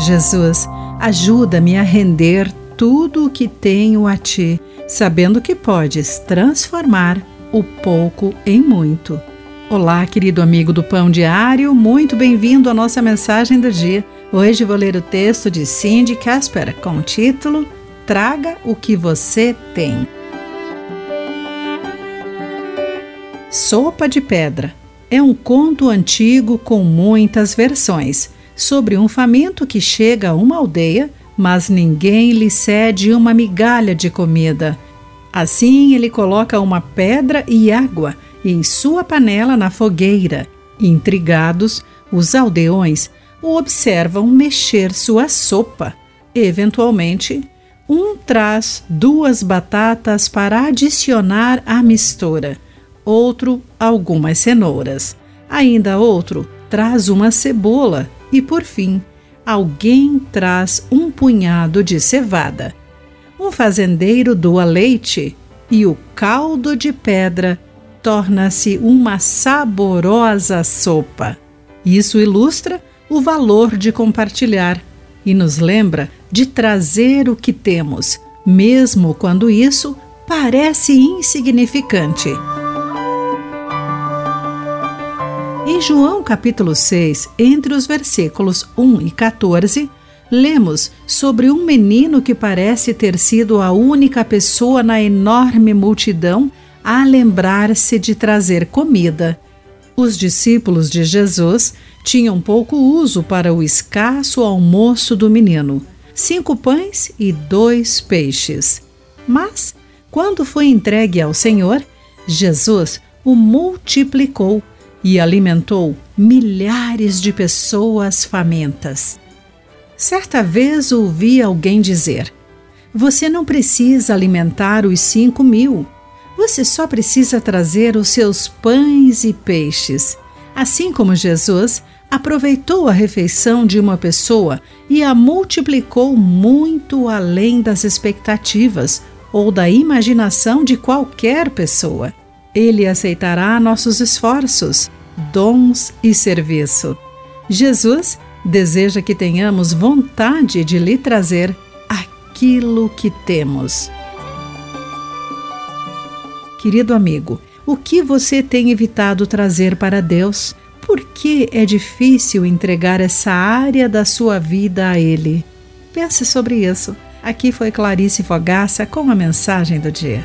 Jesus, ajuda-me a render tudo o que tenho a Ti, sabendo que podes transformar o pouco em muito. Olá, querido amigo do Pão Diário, muito bem-vindo à nossa mensagem do dia. Hoje vou ler o texto de Cindy Casper com o título Traga o que você tem. Sopa de Pedra é um conto antigo com muitas versões sobre um faminto que chega a uma aldeia, mas ninguém lhe cede uma migalha de comida. Assim ele coloca uma pedra e água em sua panela na fogueira. Intrigados, os aldeões o observam mexer sua sopa. Eventualmente, um traz duas batatas para adicionar à mistura outro algumas cenouras. Ainda outro traz uma cebola e, por fim, alguém traz um punhado de cevada. Um fazendeiro doa leite e o caldo de pedra torna-se uma saborosa sopa. Isso ilustra o valor de compartilhar e nos lembra de trazer o que temos, mesmo quando isso parece insignificante. Em João capítulo 6, entre os versículos 1 e 14, lemos sobre um menino que parece ter sido a única pessoa na enorme multidão a lembrar-se de trazer comida. Os discípulos de Jesus tinham pouco uso para o escasso almoço do menino: cinco pães e dois peixes. Mas, quando foi entregue ao Senhor, Jesus o multiplicou e alimentou milhares de pessoas famintas. Certa vez ouvi alguém dizer: Você não precisa alimentar os cinco mil, você só precisa trazer os seus pães e peixes. Assim como Jesus aproveitou a refeição de uma pessoa e a multiplicou muito além das expectativas ou da imaginação de qualquer pessoa. Ele aceitará nossos esforços, dons e serviço. Jesus deseja que tenhamos vontade de lhe trazer aquilo que temos. Querido amigo, o que você tem evitado trazer para Deus? Por que é difícil entregar essa área da sua vida a Ele? Pense sobre isso. Aqui foi Clarice Fogaça com a mensagem do dia.